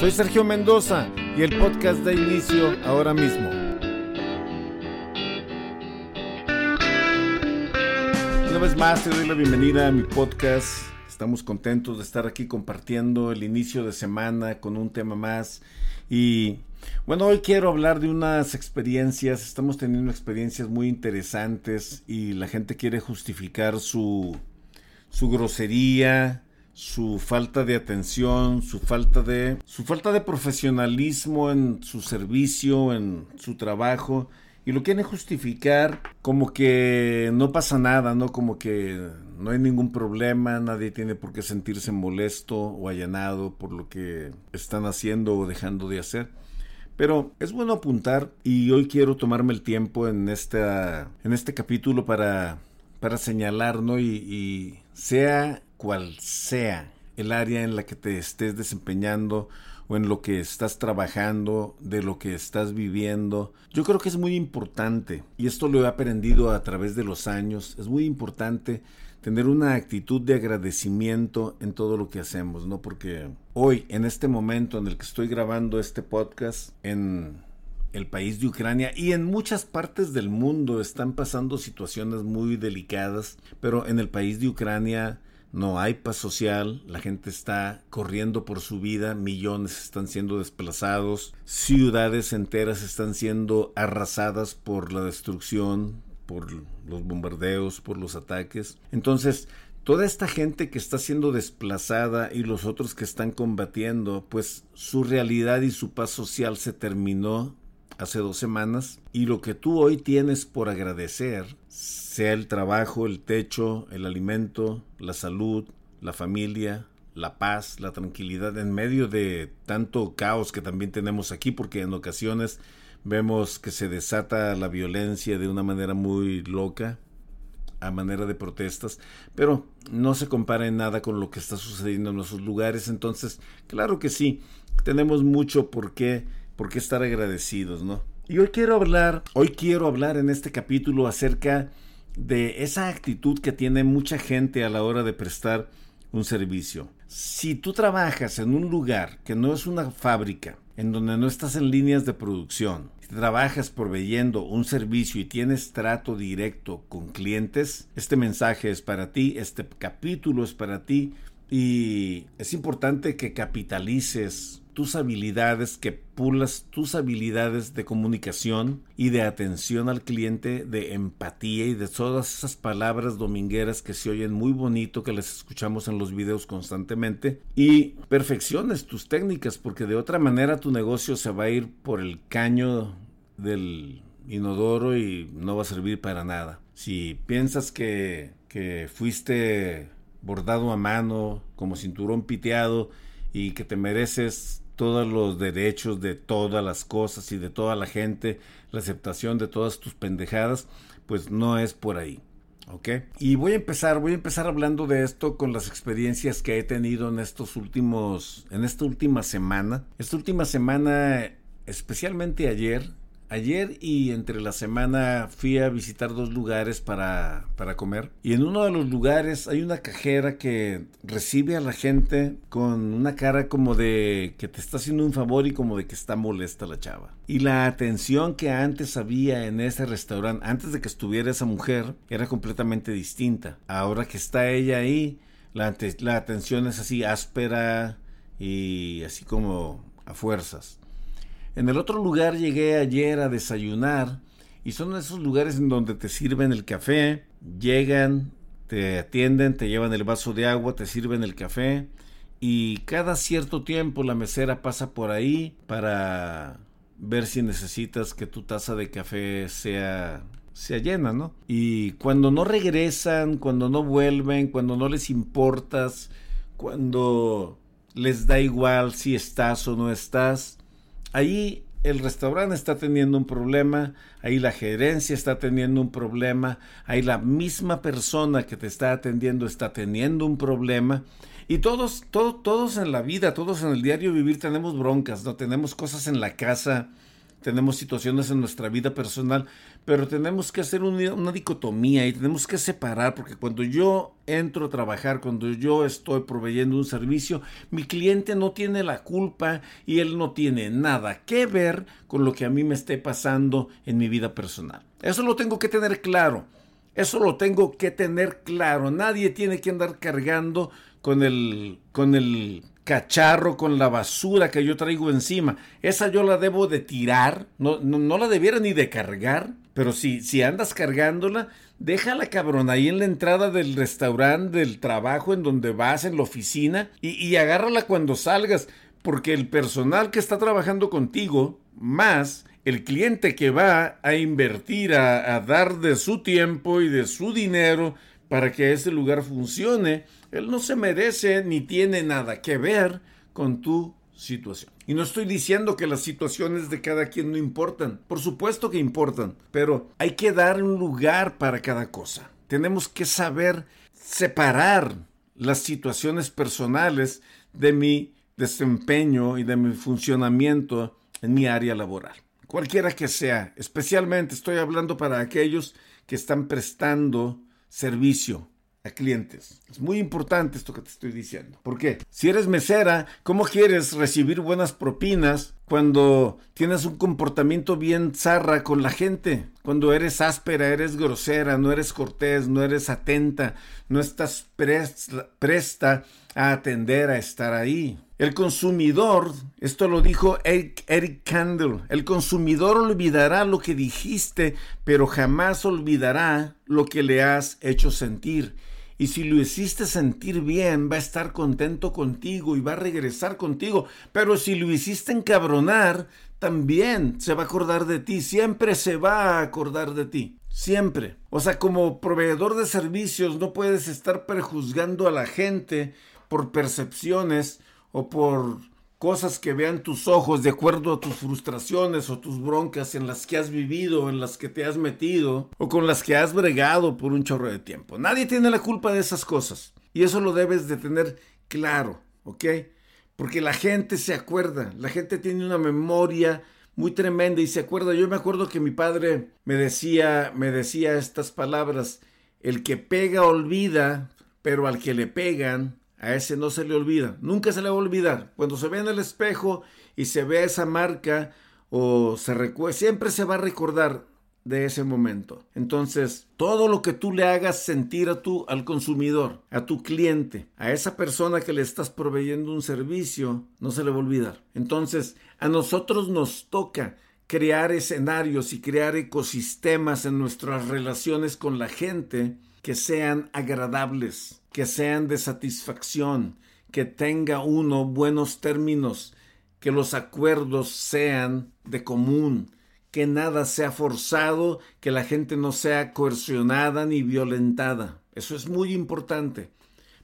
Soy Sergio Mendoza y el podcast da inicio ahora mismo. Una vez más te doy la bienvenida a mi podcast. Estamos contentos de estar aquí compartiendo el inicio de semana con un tema más. Y bueno, hoy quiero hablar de unas experiencias. Estamos teniendo experiencias muy interesantes y la gente quiere justificar su, su grosería, su falta de atención, su falta de su falta de profesionalismo en su servicio, en su trabajo y lo quieren justificar como que no pasa nada, ¿no? Como que no hay ningún problema, nadie tiene por qué sentirse molesto o allanado por lo que están haciendo o dejando de hacer. Pero es bueno apuntar y hoy quiero tomarme el tiempo en esta en este capítulo para para señalar, ¿no? Y, y sea cual sea el área en la que te estés desempeñando o en lo que estás trabajando, de lo que estás viviendo. Yo creo que es muy importante, y esto lo he aprendido a través de los años, es muy importante tener una actitud de agradecimiento en todo lo que hacemos, ¿no? Porque hoy, en este momento en el que estoy grabando este podcast, en el país de Ucrania y en muchas partes del mundo están pasando situaciones muy delicadas, pero en el país de Ucrania no hay paz social, la gente está corriendo por su vida, millones están siendo desplazados, ciudades enteras están siendo arrasadas por la destrucción, por los bombardeos, por los ataques. Entonces, toda esta gente que está siendo desplazada y los otros que están combatiendo, pues su realidad y su paz social se terminó hace dos semanas y lo que tú hoy tienes por agradecer, sea el trabajo, el techo, el alimento, la salud, la familia, la paz, la tranquilidad en medio de tanto caos que también tenemos aquí, porque en ocasiones vemos que se desata la violencia de una manera muy loca, a manera de protestas, pero no se compara en nada con lo que está sucediendo en nuestros lugares, entonces, claro que sí, tenemos mucho por qué por qué estar agradecidos, ¿no? Y hoy quiero hablar, hoy quiero hablar en este capítulo acerca de esa actitud que tiene mucha gente a la hora de prestar un servicio. Si tú trabajas en un lugar que no es una fábrica, en donde no estás en líneas de producción, trabajas proveyendo un servicio y tienes trato directo con clientes, este mensaje es para ti, este capítulo es para ti y es importante que capitalices tus habilidades, que pulas tus habilidades de comunicación y de atención al cliente, de empatía y de todas esas palabras domingueras que se oyen muy bonito, que les escuchamos en los videos constantemente, y perfecciones tus técnicas, porque de otra manera tu negocio se va a ir por el caño del inodoro y no va a servir para nada. Si piensas que, que fuiste bordado a mano, como cinturón piteado, y que te mereces todos los derechos de todas las cosas y de toda la gente, la aceptación de todas tus pendejadas, pues no es por ahí. ¿Ok? Y voy a empezar, voy a empezar hablando de esto con las experiencias que he tenido en estos últimos, en esta última semana. Esta última semana, especialmente ayer, Ayer y entre la semana fui a visitar dos lugares para, para, comer. Y en uno de los lugares hay una cajera que recibe a la gente con una cara como de que te está haciendo un favor y como de que está molesta la chava. Y la atención que antes había en ese restaurante, antes de que estuviera esa mujer, era completamente distinta. Ahora que está ella ahí, la, la atención es así áspera y así como a fuerzas. En el otro lugar llegué ayer a desayunar y son esos lugares en donde te sirven el café, llegan, te atienden, te llevan el vaso de agua, te sirven el café y cada cierto tiempo la mesera pasa por ahí para ver si necesitas que tu taza de café sea sea llena, ¿no? Y cuando no regresan, cuando no vuelven, cuando no les importas, cuando les da igual si estás o no estás, Ahí el restaurante está teniendo un problema, ahí la gerencia está teniendo un problema, ahí la misma persona que te está atendiendo está teniendo un problema. Y todos, todos, todos en la vida, todos en el diario vivir tenemos broncas, ¿no? Tenemos cosas en la casa, tenemos situaciones en nuestra vida personal, pero tenemos que hacer una, dicotomía y tenemos que separar, porque cuando yo entro a trabajar, cuando yo estoy proveyendo un servicio, mi cliente no tiene la culpa y él no tiene nada que ver con lo que a mí me esté pasando en mi vida personal. Eso lo tengo que tener claro. Eso lo tengo que tener claro. Nadie tiene que andar cargando con el, con el cacharro con la basura que yo traigo encima. Esa yo la debo de tirar, no, no, la debiera ni de cargar. Pero si, si andas cargándola, déjala cabrón ahí en la entrada del restaurante, del trabajo, en donde vas, en la oficina, y, y agárrala cuando salgas. Porque el personal que está trabajando contigo, más el cliente que va a invertir, a, a dar de su tiempo y de su dinero para que ese lugar funcione, él no se merece ni tiene nada que ver con tu situación. Y no estoy diciendo que las situaciones de cada quien no importan, por supuesto que importan, pero hay que dar un lugar para cada cosa. Tenemos que saber separar las situaciones personales de mi desempeño y de mi funcionamiento en mi área laboral. Cualquiera que sea, especialmente estoy hablando para aquellos que están prestando servicio a clientes. Es muy importante esto que te estoy diciendo. ¿Por qué? Si eres mesera, ¿cómo quieres recibir buenas propinas cuando tienes un comportamiento bien zarra con la gente? Cuando eres áspera, eres grosera, no eres cortés, no eres atenta, no estás presta a atender, a estar ahí. El consumidor, esto lo dijo Eric, Eric Candle, el consumidor olvidará lo que dijiste, pero jamás olvidará lo que le has hecho sentir. Y si lo hiciste sentir bien, va a estar contento contigo y va a regresar contigo. Pero si lo hiciste encabronar, también se va a acordar de ti. Siempre se va a acordar de ti. Siempre. O sea, como proveedor de servicios no puedes estar prejuzgando a la gente por percepciones o por cosas que vean tus ojos de acuerdo a tus frustraciones o tus broncas en las que has vivido, en las que te has metido o con las que has bregado por un chorro de tiempo. Nadie tiene la culpa de esas cosas y eso lo debes de tener claro, ¿ok? Porque la gente se acuerda, la gente tiene una memoria muy tremenda y se acuerda. Yo me acuerdo que mi padre me decía, me decía estas palabras, el que pega olvida, pero al que le pegan a ese no se le olvida, nunca se le va a olvidar. Cuando se ve en el espejo y se ve esa marca o se recuerda, siempre se va a recordar de ese momento. Entonces, todo lo que tú le hagas sentir a tu al consumidor, a tu cliente, a esa persona que le estás proveyendo un servicio, no se le va a olvidar. Entonces, a nosotros nos toca crear escenarios y crear ecosistemas en nuestras relaciones con la gente que sean agradables, que sean de satisfacción, que tenga uno buenos términos, que los acuerdos sean de común, que nada sea forzado, que la gente no sea coercionada ni violentada. Eso es muy importante.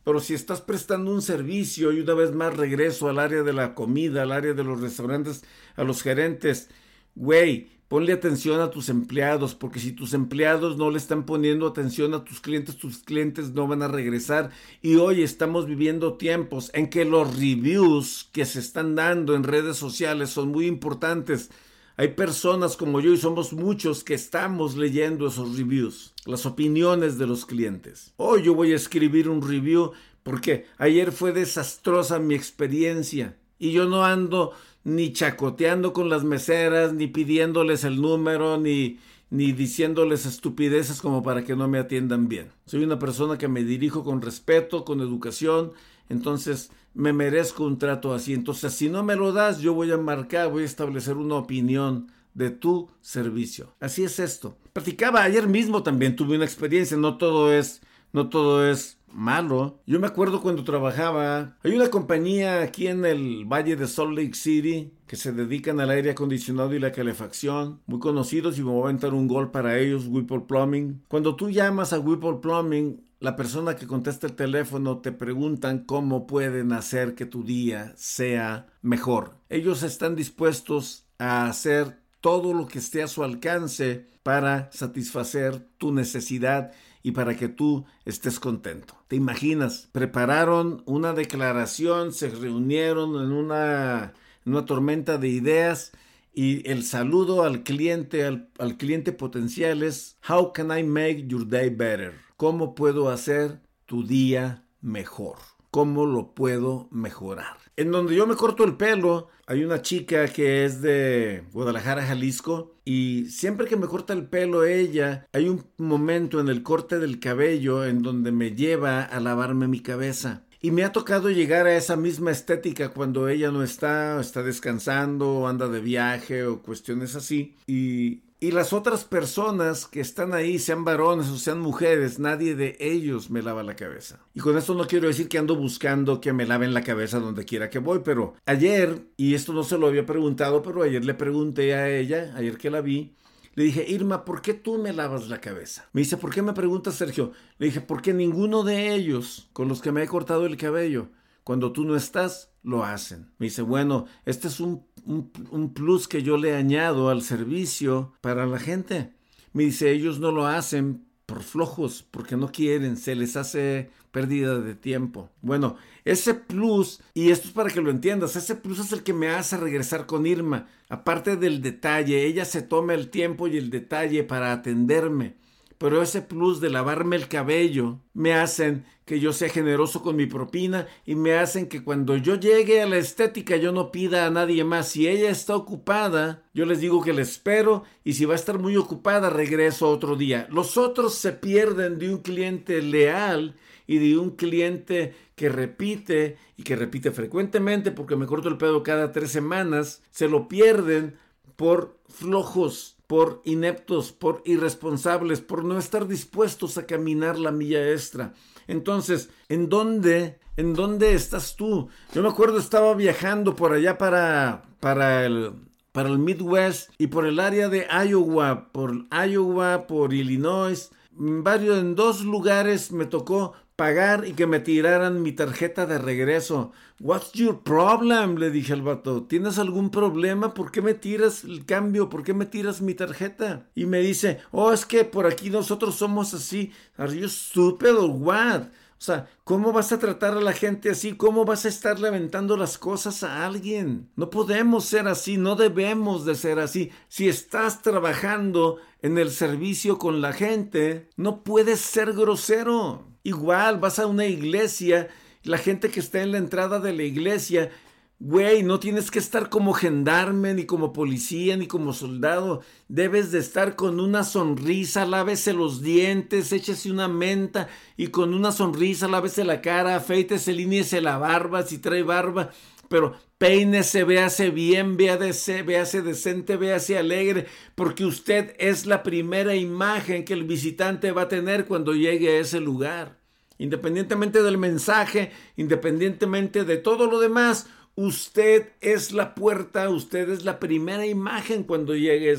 Pero si estás prestando un servicio y una vez más regreso al área de la comida, al área de los restaurantes, a los gerentes, güey, Ponle atención a tus empleados, porque si tus empleados no le están poniendo atención a tus clientes, tus clientes no van a regresar. Y hoy estamos viviendo tiempos en que los reviews que se están dando en redes sociales son muy importantes. Hay personas como yo y somos muchos que estamos leyendo esos reviews, las opiniones de los clientes. Hoy yo voy a escribir un review porque ayer fue desastrosa mi experiencia y yo no ando ni chacoteando con las meseras, ni pidiéndoles el número, ni, ni diciéndoles estupideces como para que no me atiendan bien. Soy una persona que me dirijo con respeto, con educación, entonces me merezco un trato así. Entonces, si no me lo das, yo voy a marcar, voy a establecer una opinión de tu servicio. Así es esto. Practicaba ayer mismo también, tuve una experiencia, no todo es, no todo es malo. Yo me acuerdo cuando trabajaba, hay una compañía aquí en el Valle de Salt Lake City que se dedican al aire acondicionado y la calefacción, muy conocidos y me voy a aventar un gol para ellos, Whipple Plumbing. Cuando tú llamas a Whipple Plumbing, la persona que contesta el teléfono te preguntan cómo pueden hacer que tu día sea mejor. Ellos están dispuestos a hacer todo lo que esté a su alcance para satisfacer tu necesidad y para que tú estés contento. ¿Te imaginas? Prepararon una declaración, se reunieron en una, una tormenta de ideas y el saludo al cliente, al, al cliente potencial es How can I make your day better? ¿Cómo puedo hacer tu día mejor? ¿Cómo lo puedo mejorar? En donde yo me corto el pelo, hay una chica que es de Guadalajara, Jalisco, y siempre que me corta el pelo ella, hay un momento en el corte del cabello en donde me lleva a lavarme mi cabeza. Y me ha tocado llegar a esa misma estética cuando ella no está, está descansando, anda de viaje o cuestiones así. Y y las otras personas que están ahí, sean varones o sean mujeres, nadie de ellos me lava la cabeza. Y con esto no quiero decir que ando buscando que me laven la cabeza donde quiera que voy, pero ayer, y esto no se lo había preguntado, pero ayer le pregunté a ella, ayer que la vi, le dije, Irma, ¿por qué tú me lavas la cabeza? Me dice, ¿por qué me preguntas, Sergio? Le dije, porque ninguno de ellos con los que me he cortado el cabello, cuando tú no estás, lo hacen. Me dice, bueno, este es un un, plus que yo le añado al servicio para la gente. Me dice, ellos no lo hacen por flojos, porque no quieren, se les hace pérdida de tiempo. Bueno, ese plus, y esto es para que lo entiendas, ese plus es el que me hace regresar con Irma. Aparte del detalle, ella se toma el tiempo y el detalle para atenderme pero ese plus de lavarme el cabello me hacen que yo sea generoso con mi propina y me hacen que cuando yo llegue a la estética yo no pida a nadie más. Si ella está ocupada, yo les digo que la espero y si va a estar muy ocupada regreso otro día. Los otros se pierden de un cliente leal y de un cliente que repite y que repite frecuentemente porque me corto el pedo cada tres semanas, se lo pierden por flojos por ineptos, por irresponsables, por no estar dispuestos a caminar la milla extra. Entonces, ¿en dónde, en dónde estás tú? Yo me acuerdo estaba viajando por allá para, para el, para el Midwest y por el área de Iowa, por Iowa, por Illinois, varios en dos lugares me tocó pagar y que me tiraran mi tarjeta de regreso. What's your problem? le dije al vato. ¿Tienes algún problema? ¿Por qué me tiras el cambio? ¿Por qué me tiras mi tarjeta? Y me dice, oh, es que por aquí nosotros somos así. Are you stupid or what? O sea, ¿cómo vas a tratar a la gente así? ¿Cómo vas a estar levantando las cosas a alguien? No podemos ser así, no debemos de ser así. Si estás trabajando en el servicio con la gente, no puedes ser grosero. Igual vas a una iglesia, la gente que está en la entrada de la iglesia, güey, no tienes que estar como gendarme, ni como policía, ni como soldado. Debes de estar con una sonrisa, lávese los dientes, échese una menta y con una sonrisa lávese la cara, afeítese, líñese la barba si trae barba pero peínese, véase bien, véase, véase decente, véase alegre, porque usted es la primera imagen que el visitante va a tener cuando llegue a ese lugar. Independientemente del mensaje, independientemente de todo lo demás, usted es la puerta, usted es la primera imagen cuando llegue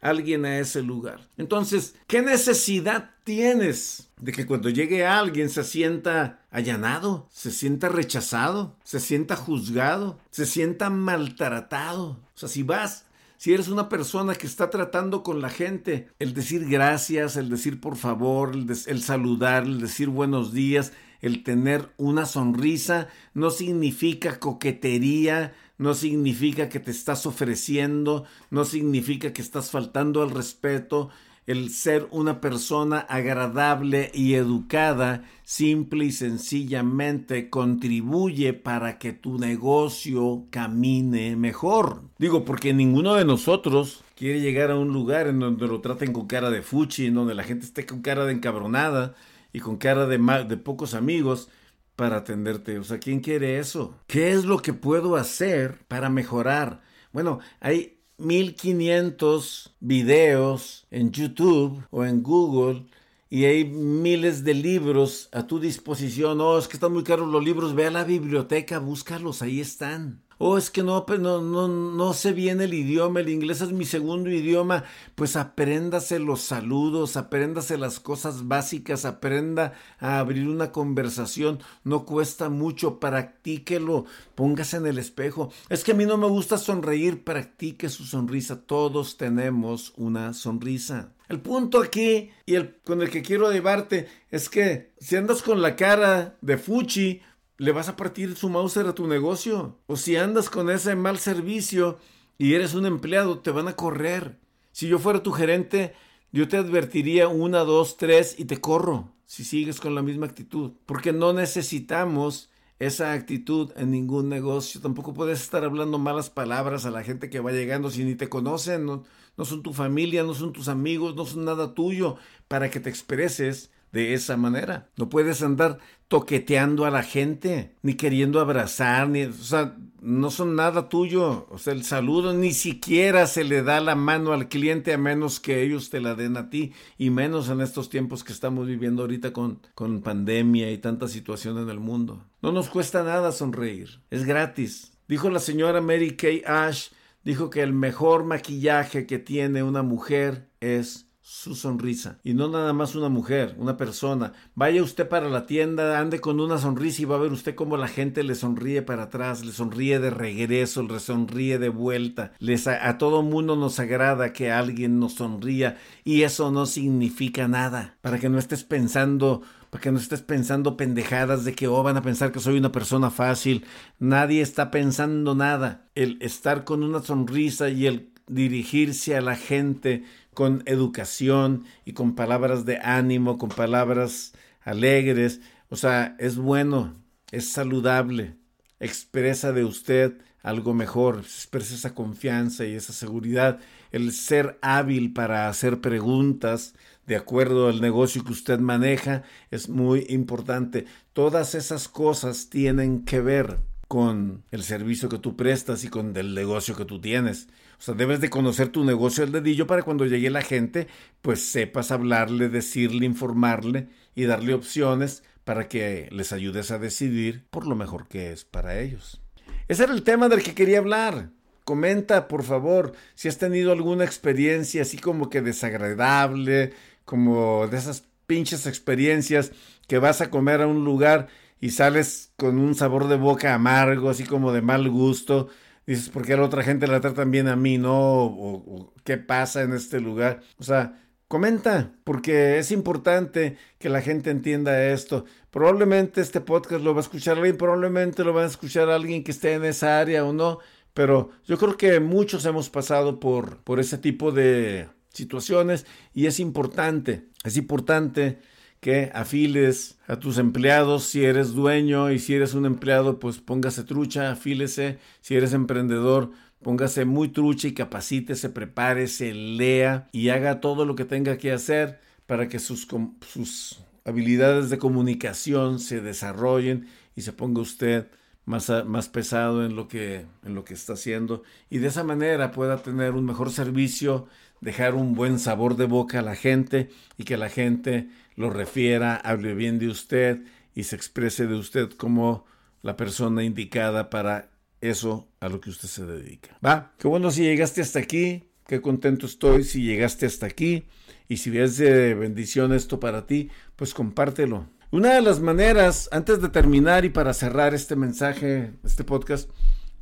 alguien a ese lugar. Entonces, ¿qué necesidad tienes de que cuando llegue alguien se sienta allanado, se sienta rechazado, se sienta juzgado, se sienta maltratado? O sea, si vas si eres una persona que está tratando con la gente, el decir gracias, el decir por favor, el, el, saludar, el decir buenos días, el tener una sonrisa, no significa coquetería, no significa que te estás ofreciendo, no significa que estás faltando al respeto, el ser una persona agradable y educada simple y sencillamente contribuye para que tu negocio camine mejor. Digo, porque ninguno de nosotros quiere llegar a un lugar en donde lo traten con cara de fuchi, en donde la gente esté con cara de encabronada y con cara de, de pocos amigos para atenderte. O sea, ¿quién quiere eso? ¿Qué es lo que puedo hacer para mejorar? Bueno, hay 1500 videos en YouTube o en Google y hay miles de libros a tu disposición. Oh, es que están muy caros los libros. Ve a la biblioteca, búscalos, ahí están. Oh, es que no, no, no, no sé bien el idioma, el inglés es mi segundo idioma. Pues apréndase los saludos, apréndase las cosas básicas, aprenda a abrir una conversación. No cuesta mucho, practíquelo, póngase en el espejo. Es que a mí no me gusta sonreír, practique su sonrisa. Todos tenemos una sonrisa. El punto aquí y el con el que quiero llevarte es que si andas con la cara de fuchi, le vas a partir su Mauser a tu negocio. O si andas con ese mal servicio y eres un empleado, te van a correr. Si yo fuera tu gerente, yo te advertiría una, dos, tres y te corro si sigues con la misma actitud. Porque no necesitamos esa actitud en ningún negocio. Tampoco puedes estar hablando malas palabras a la gente que va llegando si ni te conocen, no, no son tu familia, no son tus amigos, no son nada tuyo para que te expreses de esa manera. No puedes andar toqueteando a la gente, ni queriendo abrazar, ni, o sea, no son nada tuyo. O sea, el saludo ni siquiera se le da la mano al cliente a menos que ellos te la den a ti, y menos en estos tiempos que estamos viviendo ahorita con, con pandemia y tanta situación en el mundo. No nos cuesta nada sonreír, es gratis. Dijo la señora Mary Kay Ash, dijo que el mejor maquillaje que tiene una mujer es su sonrisa. Y no nada más una mujer, una persona. Vaya usted para la tienda, ande con una sonrisa y va a ver usted cómo la gente le sonríe para atrás, le sonríe de regreso, le sonríe de vuelta. Les, a, a todo mundo nos agrada que alguien nos sonría y eso no significa nada. Para que no estés pensando para que no estés pensando pendejadas de que oh, van a pensar que soy una persona fácil. Nadie está pensando nada. El estar con una sonrisa y el dirigirse a la gente con educación y con palabras de ánimo, con palabras alegres. O sea, es bueno, es saludable, expresa de usted algo mejor, expresa esa confianza y esa seguridad, el ser hábil para hacer preguntas de acuerdo al negocio que usted maneja es muy importante. Todas esas cosas tienen que ver con el servicio que tú prestas y con el negocio que tú tienes. O sea, debes de conocer tu negocio al dedillo para cuando llegue la gente, pues sepas hablarle, decirle, informarle y darle opciones para que les ayudes a decidir por lo mejor que es para ellos. Ese era el tema del que quería hablar. Comenta, por favor, si has tenido alguna experiencia así como que desagradable, como de esas pinches experiencias que vas a comer a un lugar y sales con un sabor de boca amargo, así como de mal gusto. Dices, ¿por qué la otra gente la tratan bien a mí, no? Qué pasa en este lugar. O sea, comenta, porque es importante que la gente entienda esto. Probablemente este podcast lo va a escuchar alguien, probablemente lo va a escuchar alguien que esté en esa área o no, pero yo creo que muchos hemos pasado por, por ese tipo de situaciones y es importante, es importante que afiles a tus empleados si eres dueño y si eres un empleado pues póngase trucha, afílese, si eres emprendedor póngase muy trucha y capacítese, prepárese, lea y haga todo lo que tenga que hacer para que sus, sus habilidades de comunicación se desarrollen y se ponga usted más, más pesado en lo, que, en lo que está haciendo y de esa manera pueda tener un mejor servicio, dejar un buen sabor de boca a la gente y que la gente lo refiera, hable bien de usted y se exprese de usted como la persona indicada para eso a lo que usted se dedica. Va, qué bueno si llegaste hasta aquí, qué contento estoy si llegaste hasta aquí y si ves de bendición esto para ti, pues compártelo. Una de las maneras, antes de terminar y para cerrar este mensaje, este podcast,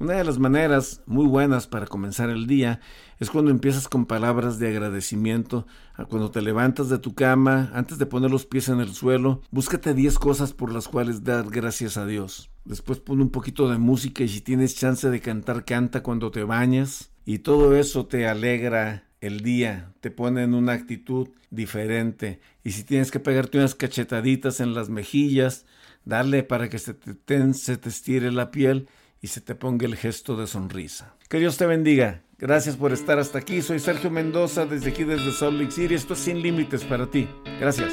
una de las maneras muy buenas para comenzar el día es cuando empiezas con palabras de agradecimiento, cuando te levantas de tu cama, antes de poner los pies en el suelo, búscate 10 cosas por las cuales dar gracias a Dios. Después pon un poquito de música y si tienes chance de cantar, canta cuando te bañas y todo eso te alegra el día, te pone en una actitud diferente. Y si tienes que pegarte unas cachetaditas en las mejillas, dale para que se te, se te estire la piel y se te ponga el gesto de sonrisa. Que Dios te bendiga. Gracias por estar hasta aquí. Soy Sergio Mendoza desde aquí desde Salt Lake City. Esto es sin límites para ti. Gracias.